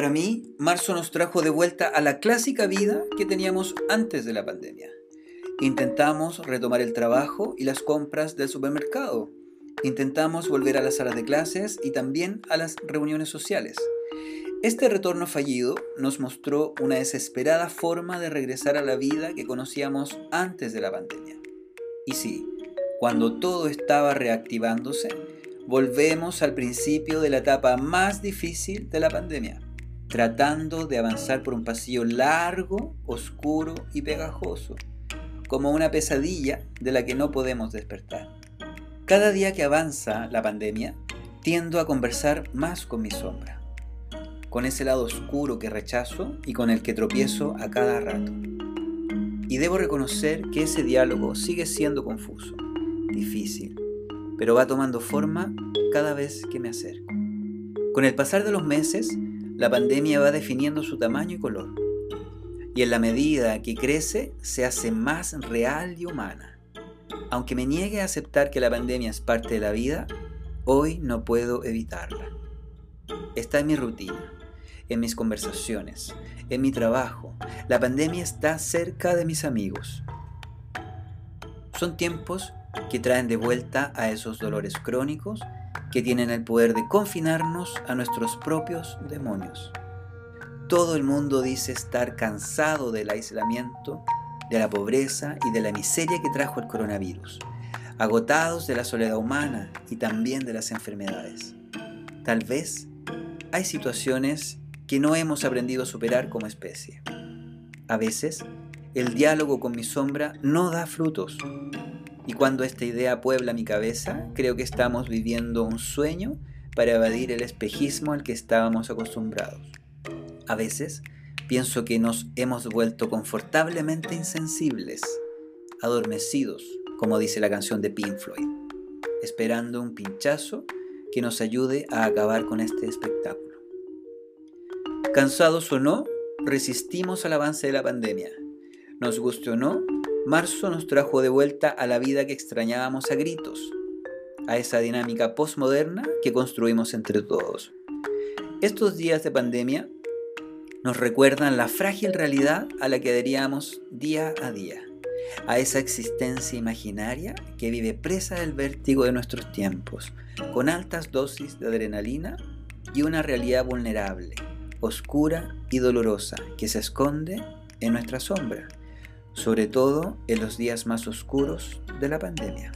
Para mí, marzo nos trajo de vuelta a la clásica vida que teníamos antes de la pandemia. Intentamos retomar el trabajo y las compras del supermercado. Intentamos volver a las salas de clases y también a las reuniones sociales. Este retorno fallido nos mostró una desesperada forma de regresar a la vida que conocíamos antes de la pandemia. Y sí, cuando todo estaba reactivándose, volvemos al principio de la etapa más difícil de la pandemia tratando de avanzar por un pasillo largo, oscuro y pegajoso, como una pesadilla de la que no podemos despertar. Cada día que avanza la pandemia, tiendo a conversar más con mi sombra, con ese lado oscuro que rechazo y con el que tropiezo a cada rato. Y debo reconocer que ese diálogo sigue siendo confuso, difícil, pero va tomando forma cada vez que me acerco. Con el pasar de los meses, la pandemia va definiendo su tamaño y color. Y en la medida que crece, se hace más real y humana. Aunque me niegue a aceptar que la pandemia es parte de la vida, hoy no puedo evitarla. Está en mi rutina, en mis conversaciones, en mi trabajo. La pandemia está cerca de mis amigos. Son tiempos que traen de vuelta a esos dolores crónicos que tienen el poder de confinarnos a nuestros propios demonios. Todo el mundo dice estar cansado del aislamiento, de la pobreza y de la miseria que trajo el coronavirus, agotados de la soledad humana y también de las enfermedades. Tal vez hay situaciones que no hemos aprendido a superar como especie. A veces, el diálogo con mi sombra no da frutos y cuando esta idea puebla mi cabeza, creo que estamos viviendo un sueño para evadir el espejismo al que estábamos acostumbrados. A veces pienso que nos hemos vuelto confortablemente insensibles, adormecidos, como dice la canción de Pink Floyd, esperando un pinchazo que nos ayude a acabar con este espectáculo. Cansados o no, resistimos al avance de la pandemia. Nos guste o no, marzo nos trajo de vuelta a la vida que extrañábamos a gritos, a esa dinámica postmoderna que construimos entre todos. Estos días de pandemia nos recuerdan la frágil realidad a la que adheríamos día a día, a esa existencia imaginaria que vive presa del vértigo de nuestros tiempos, con altas dosis de adrenalina y una realidad vulnerable, oscura y dolorosa que se esconde en nuestra sombra sobre todo en los días más oscuros de la pandemia.